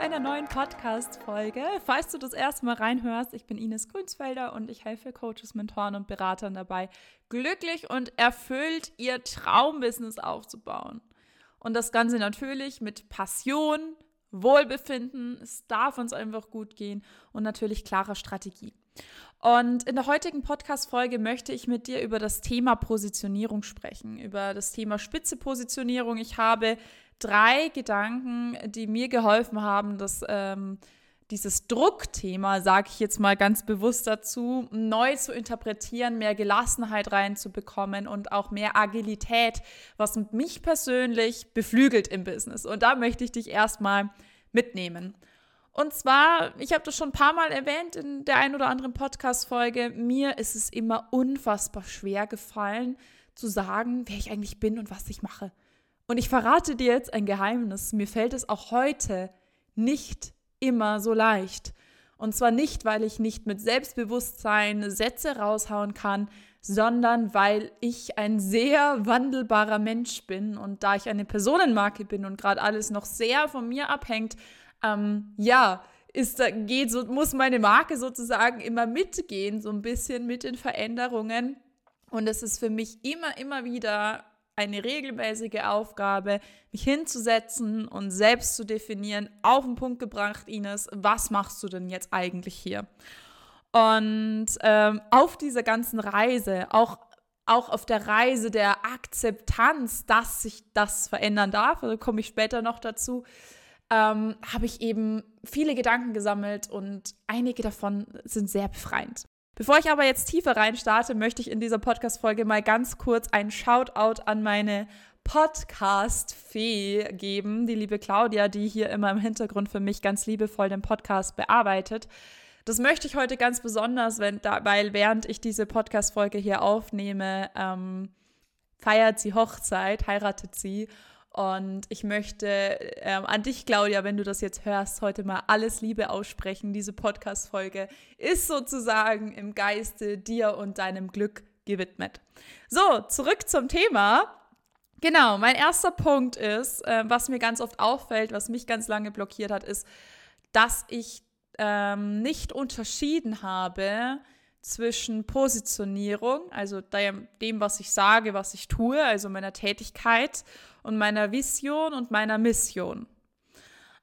einer neuen Podcast-Folge. Falls du das erste Mal reinhörst, ich bin Ines Grünsfelder und ich helfe Coaches, Mentoren und Beratern dabei, glücklich und erfüllt ihr Traumbusiness aufzubauen. Und das Ganze natürlich mit Passion, Wohlbefinden, es darf uns einfach gut gehen und natürlich klarer Strategie. Und in der heutigen Podcast-Folge möchte ich mit dir über das Thema Positionierung sprechen, über das Thema spitze Positionierung. Ich habe drei Gedanken, die mir geholfen haben, dass ähm, dieses Druckthema, sage ich jetzt mal ganz bewusst dazu, neu zu interpretieren, mehr Gelassenheit reinzubekommen und auch mehr Agilität, was mich persönlich beflügelt im Business. Und da möchte ich dich erstmal mitnehmen. Und zwar, ich habe das schon ein paar Mal erwähnt in der ein oder anderen Podcast-Folge, mir ist es immer unfassbar schwer gefallen, zu sagen, wer ich eigentlich bin und was ich mache. Und ich verrate dir jetzt ein Geheimnis. Mir fällt es auch heute nicht immer so leicht. Und zwar nicht, weil ich nicht mit Selbstbewusstsein Sätze raushauen kann, sondern weil ich ein sehr wandelbarer Mensch bin und da ich eine Personenmarke bin und gerade alles noch sehr von mir abhängt, ähm, ja, ist, geht, so, muss meine Marke sozusagen immer mitgehen, so ein bisschen mit den Veränderungen. Und es ist für mich immer, immer wieder eine regelmäßige Aufgabe, mich hinzusetzen und selbst zu definieren, auf den Punkt gebracht, Ines, was machst du denn jetzt eigentlich hier? Und ähm, auf dieser ganzen Reise, auch, auch auf der Reise der Akzeptanz, dass sich das verändern darf, da komme ich später noch dazu, ähm, habe ich eben viele Gedanken gesammelt und einige davon sind sehr befreiend. Bevor ich aber jetzt tiefer rein starte, möchte ich in dieser Podcast-Folge mal ganz kurz einen Shoutout an meine Podcast-Fee geben, die liebe Claudia, die hier immer im Hintergrund für mich ganz liebevoll den Podcast bearbeitet. Das möchte ich heute ganz besonders, wenn, weil während ich diese Podcast-Folge hier aufnehme, ähm, feiert sie Hochzeit, heiratet sie. Und ich möchte ähm, an dich, Claudia, wenn du das jetzt hörst, heute mal alles Liebe aussprechen. Diese Podcast-Folge ist sozusagen im Geiste dir und deinem Glück gewidmet. So, zurück zum Thema. Genau, mein erster Punkt ist, äh, was mir ganz oft auffällt, was mich ganz lange blockiert hat, ist, dass ich ähm, nicht unterschieden habe zwischen Positionierung, also dem, was ich sage, was ich tue, also meiner Tätigkeit und meiner Vision und meiner Mission.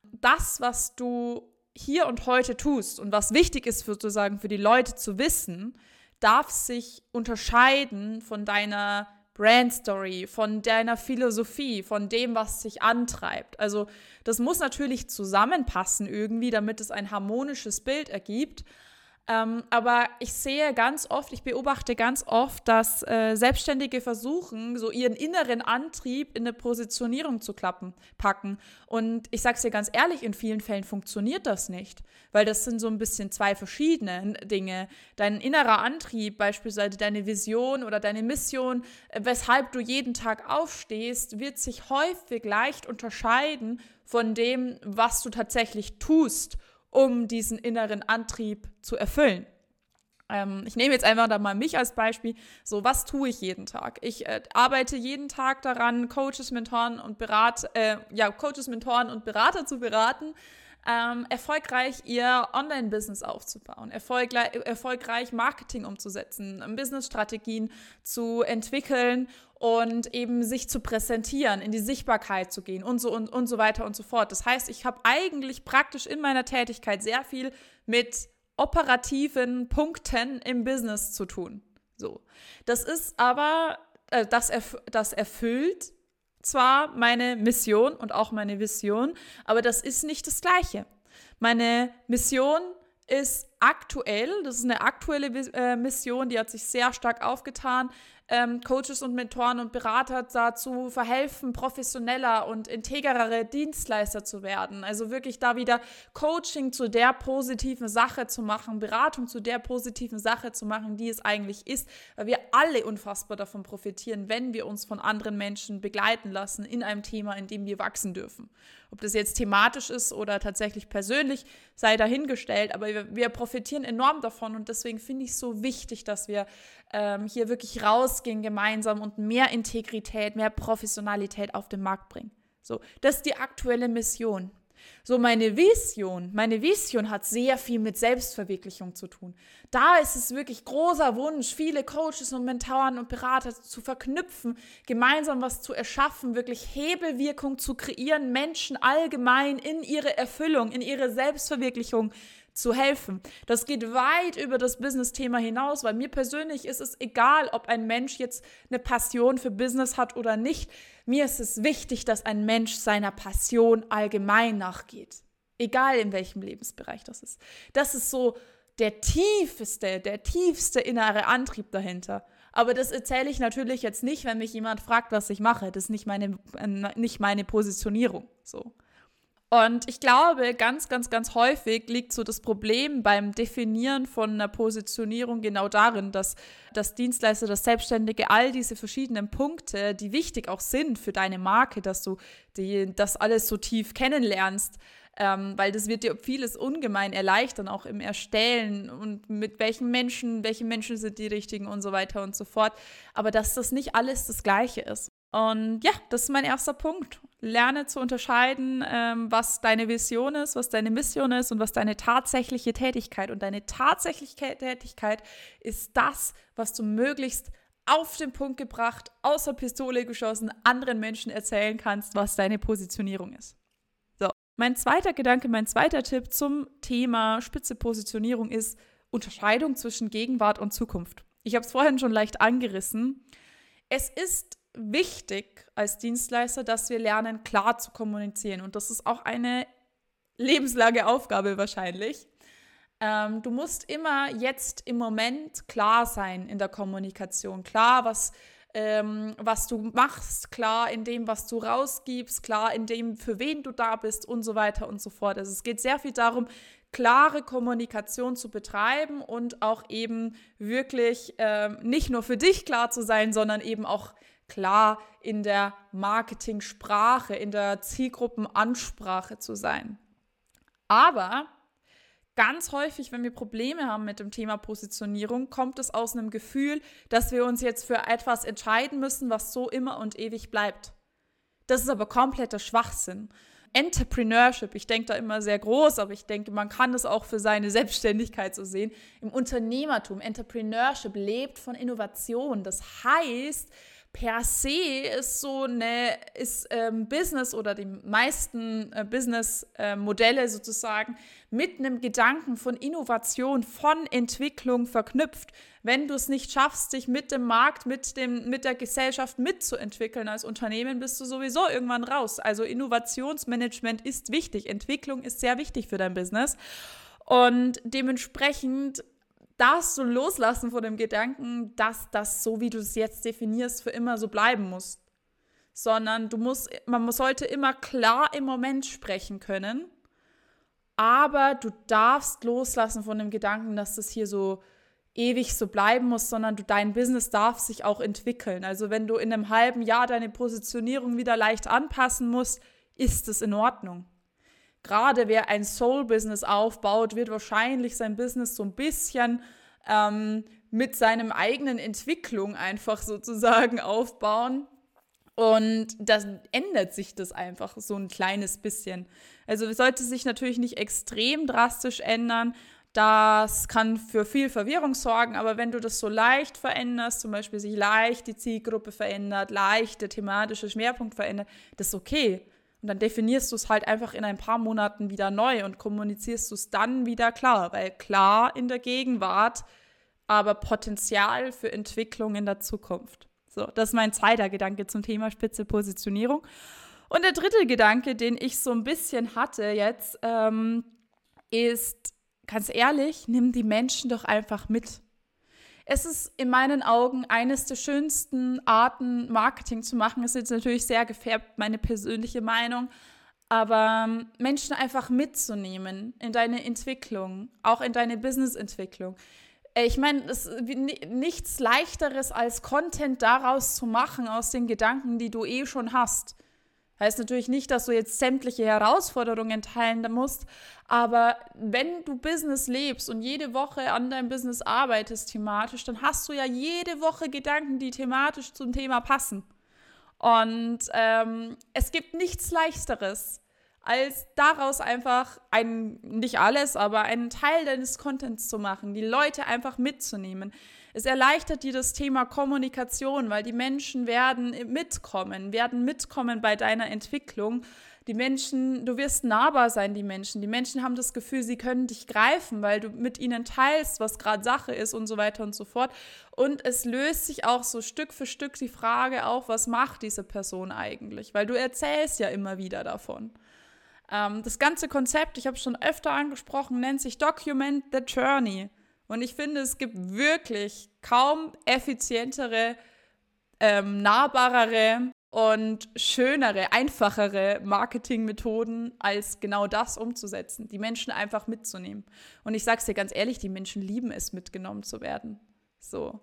Das, was du hier und heute tust und was wichtig ist sozusagen für die Leute zu wissen, darf sich unterscheiden von deiner Brand Story, von deiner Philosophie, von dem, was sich antreibt. Also das muss natürlich zusammenpassen irgendwie, damit es ein harmonisches Bild ergibt. Ähm, aber ich sehe ganz oft, ich beobachte ganz oft, dass äh, Selbstständige versuchen, so ihren inneren Antrieb in eine Positionierung zu klappen, packen. Und ich sage es dir ganz ehrlich, in vielen Fällen funktioniert das nicht, weil das sind so ein bisschen zwei verschiedene Dinge. Dein innerer Antrieb, beispielsweise deine Vision oder deine Mission, äh, weshalb du jeden Tag aufstehst, wird sich häufig leicht unterscheiden von dem, was du tatsächlich tust um diesen inneren Antrieb zu erfüllen. Ähm, ich nehme jetzt einfach da mal mich als Beispiel. So, was tue ich jeden Tag? Ich äh, arbeite jeden Tag daran, Coaches, Mentoren und Berater, äh, ja, Coaches, Mentoren und Berater zu beraten, ähm, erfolgreich ihr Online-Business aufzubauen, erfolgreich, erfolgreich Marketing umzusetzen, Business-Strategien zu entwickeln und eben sich zu präsentieren, in die Sichtbarkeit zu gehen und so und, und so weiter und so fort. Das heißt, ich habe eigentlich praktisch in meiner Tätigkeit sehr viel mit operativen Punkten im Business zu tun. So. Das ist aber, äh, das, erf das erfüllt zwar meine Mission und auch meine Vision, aber das ist nicht das Gleiche. Meine Mission ist aktuell, das ist eine aktuelle äh, Mission, die hat sich sehr stark aufgetan ähm, Coaches und Mentoren und Berater dazu verhelfen, professioneller und integrere Dienstleister zu werden. Also wirklich da wieder Coaching zu der positiven Sache zu machen, Beratung zu der positiven Sache zu machen, die es eigentlich ist, weil wir alle unfassbar davon profitieren, wenn wir uns von anderen Menschen begleiten lassen in einem Thema, in dem wir wachsen dürfen. Ob das jetzt thematisch ist oder tatsächlich persönlich, sei dahingestellt, aber wir, wir profitieren enorm davon und deswegen finde ich es so wichtig, dass wir ähm, hier wirklich rausgehen gemeinsam und mehr Integrität, mehr Professionalität auf den Markt bringen. So, das ist die aktuelle Mission. So meine Vision, meine Vision hat sehr viel mit Selbstverwirklichung zu tun. Da ist es wirklich großer Wunsch, viele Coaches und Mentoren und Berater zu verknüpfen, gemeinsam was zu erschaffen, wirklich Hebelwirkung zu kreieren, Menschen allgemein in ihre Erfüllung, in ihre Selbstverwirklichung zu helfen. Das geht weit über das Business-Thema hinaus, weil mir persönlich ist es egal, ob ein Mensch jetzt eine Passion für Business hat oder nicht. Mir ist es wichtig, dass ein Mensch seiner Passion allgemein nachgeht. Egal in welchem Lebensbereich das ist. Das ist so der tiefste, der tiefste innere Antrieb dahinter. Aber das erzähle ich natürlich jetzt nicht, wenn mich jemand fragt, was ich mache. Das ist nicht meine, äh, nicht meine Positionierung. So. Und ich glaube, ganz, ganz, ganz häufig liegt so das Problem beim Definieren von einer Positionierung genau darin, dass das Dienstleister, das Selbstständige, all diese verschiedenen Punkte, die wichtig auch sind für deine Marke, dass du die, das alles so tief kennenlernst, ähm, weil das wird dir vieles ungemein erleichtern, auch im Erstellen und mit welchen Menschen, welche Menschen sind die richtigen und so weiter und so fort. Aber dass das nicht alles das Gleiche ist. Und ja, das ist mein erster Punkt. Lerne zu unterscheiden, ähm, was deine Vision ist, was deine Mission ist und was deine tatsächliche Tätigkeit. Und deine tatsächliche Tätigkeit ist das, was du möglichst auf den Punkt gebracht, außer Pistole geschossen, anderen Menschen erzählen kannst, was deine Positionierung ist. So, mein zweiter Gedanke, mein zweiter Tipp zum Thema spitze Positionierung ist Unterscheidung zwischen Gegenwart und Zukunft. Ich habe es vorhin schon leicht angerissen. Es ist wichtig als Dienstleister, dass wir lernen, klar zu kommunizieren. Und das ist auch eine lebenslange Aufgabe wahrscheinlich. Ähm, du musst immer jetzt im Moment klar sein in der Kommunikation. Klar, was, ähm, was du machst, klar in dem, was du rausgibst, klar in dem, für wen du da bist und so weiter und so fort. Also es geht sehr viel darum, klare Kommunikation zu betreiben und auch eben wirklich ähm, nicht nur für dich klar zu sein, sondern eben auch klar in der Marketingsprache, in der Zielgruppenansprache zu sein. Aber ganz häufig, wenn wir Probleme haben mit dem Thema Positionierung, kommt es aus einem Gefühl, dass wir uns jetzt für etwas entscheiden müssen, was so immer und ewig bleibt. Das ist aber kompletter Schwachsinn. Entrepreneurship, ich denke da immer sehr groß, aber ich denke, man kann es auch für seine Selbstständigkeit so sehen. Im Unternehmertum, Entrepreneurship lebt von Innovation. Das heißt, per se ist so eine, ist ähm, Business oder die meisten äh, Business-Modelle äh, sozusagen mit einem Gedanken von Innovation, von Entwicklung verknüpft. Wenn du es nicht schaffst, dich mit dem Markt, mit, dem, mit der Gesellschaft mitzuentwickeln als Unternehmen, bist du sowieso irgendwann raus. Also Innovationsmanagement ist wichtig, Entwicklung ist sehr wichtig für dein Business. Und dementsprechend darfst du loslassen von dem Gedanken, dass das so, wie du es jetzt definierst, für immer so bleiben muss. Sondern du musst, man sollte immer klar im Moment sprechen können, aber du darfst loslassen von dem Gedanken, dass das hier so ewig so bleiben muss, sondern du, dein Business darf sich auch entwickeln. Also wenn du in einem halben Jahr deine Positionierung wieder leicht anpassen musst, ist es in Ordnung gerade wer ein Soul-Business aufbaut, wird wahrscheinlich sein Business so ein bisschen ähm, mit seinem eigenen Entwicklung einfach sozusagen aufbauen. Und das ändert sich das einfach so ein kleines bisschen. Also es sollte sich natürlich nicht extrem drastisch ändern. Das kann für viel Verwirrung sorgen, aber wenn du das so leicht veränderst, zum Beispiel sich leicht die Zielgruppe verändert, leicht der thematische Schwerpunkt verändert, das ist okay. Und dann definierst du es halt einfach in ein paar Monaten wieder neu und kommunizierst du es dann wieder klar, weil klar in der Gegenwart, aber Potenzial für Entwicklung in der Zukunft. So, das ist mein zweiter Gedanke zum Thema spitze Positionierung. Und der dritte Gedanke, den ich so ein bisschen hatte jetzt, ähm, ist, ganz ehrlich, nimm die Menschen doch einfach mit. Es ist in meinen Augen eines der schönsten Arten, Marketing zu machen. Ist jetzt natürlich sehr gefärbt, meine persönliche Meinung. Aber ähm, Menschen einfach mitzunehmen in deine Entwicklung, auch in deine Businessentwicklung. Äh, ich meine, es ist nichts leichteres als Content daraus zu machen aus den Gedanken, die du eh schon hast. Heißt natürlich nicht, dass du jetzt sämtliche Herausforderungen teilen musst, aber wenn du Business lebst und jede Woche an deinem Business arbeitest thematisch, dann hast du ja jede Woche Gedanken, die thematisch zum Thema passen. Und ähm, es gibt nichts Leichteres, als daraus einfach ein, nicht alles, aber einen Teil deines Contents zu machen, die Leute einfach mitzunehmen. Es erleichtert dir das Thema Kommunikation, weil die Menschen werden mitkommen, werden mitkommen bei deiner Entwicklung. Die Menschen, du wirst nahbar sein, die Menschen. Die Menschen haben das Gefühl, sie können dich greifen, weil du mit ihnen teilst, was gerade Sache ist und so weiter und so fort. Und es löst sich auch so Stück für Stück die Frage auf, was macht diese Person eigentlich? Weil du erzählst ja immer wieder davon. Ähm, das ganze Konzept, ich habe es schon öfter angesprochen, nennt sich Document the Journey. Und ich finde, es gibt wirklich kaum effizientere, ähm, nahbarere und schönere, einfachere Marketingmethoden, als genau das umzusetzen, die Menschen einfach mitzunehmen. Und ich sage es dir ganz ehrlich, die Menschen lieben es, mitgenommen zu werden. So.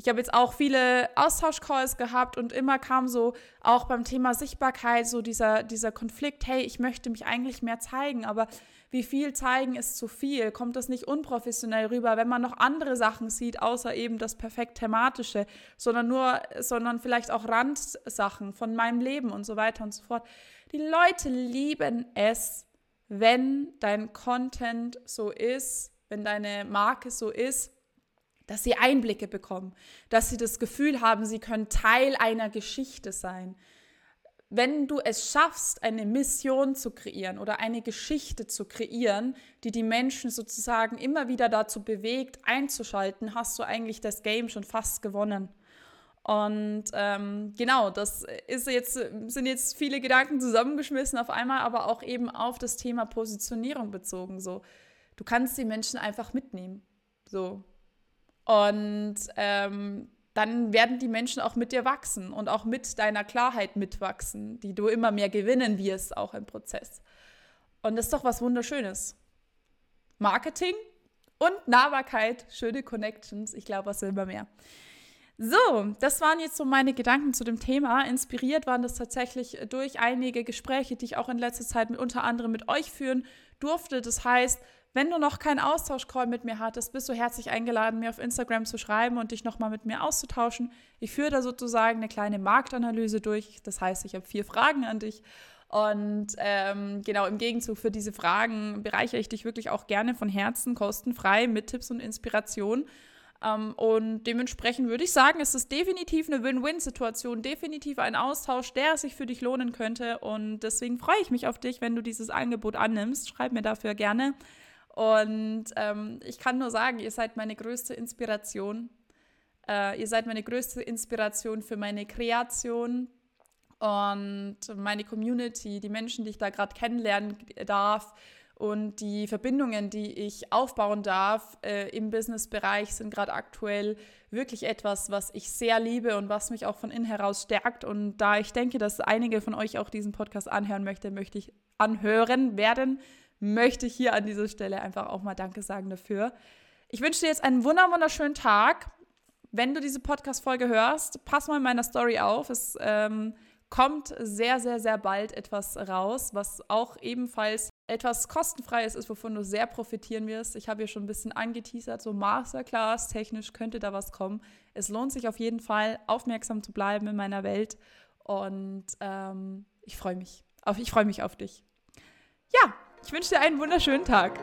Ich habe jetzt auch viele Austauschcalls gehabt und immer kam so auch beim Thema Sichtbarkeit so dieser, dieser Konflikt, hey, ich möchte mich eigentlich mehr zeigen, aber wie viel zeigen ist zu viel? Kommt das nicht unprofessionell rüber, wenn man noch andere Sachen sieht, außer eben das perfekt thematische, sondern nur, sondern vielleicht auch Randsachen von meinem Leben und so weiter und so fort. Die Leute lieben es, wenn dein Content so ist, wenn deine Marke so ist, dass sie Einblicke bekommen, dass sie das Gefühl haben, sie können Teil einer Geschichte sein. Wenn du es schaffst, eine Mission zu kreieren oder eine Geschichte zu kreieren, die die Menschen sozusagen immer wieder dazu bewegt, einzuschalten, hast du eigentlich das Game schon fast gewonnen. Und ähm, genau, das ist jetzt, sind jetzt viele Gedanken zusammengeschmissen auf einmal, aber auch eben auf das Thema Positionierung bezogen. So, du kannst die Menschen einfach mitnehmen. So, und ähm, dann werden die Menschen auch mit dir wachsen und auch mit deiner Klarheit mitwachsen, die du immer mehr gewinnen wirst, auch im Prozess. Und das ist doch was Wunderschönes. Marketing und Nahbarkeit, schöne Connections, ich glaube, was will man mehr. So, das waren jetzt so meine Gedanken zu dem Thema. Inspiriert waren das tatsächlich durch einige Gespräche, die ich auch in letzter Zeit mit, unter anderem mit euch führen durfte. Das heißt, wenn du noch keinen Austauschcall mit mir hattest, bist du herzlich eingeladen, mir auf Instagram zu schreiben und dich nochmal mit mir auszutauschen. Ich führe da sozusagen eine kleine Marktanalyse durch. Das heißt, ich habe vier Fragen an dich. Und ähm, genau im Gegenzug für diese Fragen bereichere ich dich wirklich auch gerne von Herzen, kostenfrei mit Tipps und Inspiration. Ähm, und dementsprechend würde ich sagen, es ist definitiv eine Win-Win-Situation, definitiv ein Austausch, der sich für dich lohnen könnte. Und deswegen freue ich mich auf dich, wenn du dieses Angebot annimmst. Schreib mir dafür gerne und ähm, ich kann nur sagen, ihr seid meine größte Inspiration. Äh, ihr seid meine größte Inspiration für meine Kreation und meine Community, die Menschen, die ich da gerade kennenlernen darf und die Verbindungen, die ich aufbauen darf äh, im Businessbereich, sind gerade aktuell wirklich etwas, was ich sehr liebe und was mich auch von innen heraus stärkt. Und da ich denke, dass einige von euch auch diesen Podcast anhören möchte, möchte ich anhören werden, möchte ich hier an dieser Stelle einfach auch mal Danke sagen dafür. Ich wünsche dir jetzt einen wunderschönen Tag. Wenn du diese Podcast-Folge hörst, pass mal in meiner Story auf. Es ähm, kommt sehr, sehr, sehr bald etwas raus, was auch ebenfalls etwas kostenfreies ist, wovon du sehr profitieren wirst. Ich habe hier schon ein bisschen angeteasert, so Masterclass technisch könnte da was kommen. Es lohnt sich auf jeden Fall, aufmerksam zu bleiben in meiner Welt und ähm, ich freue mich. Auf, ich freue mich auf dich. Ja, ich wünsche dir einen wunderschönen Tag.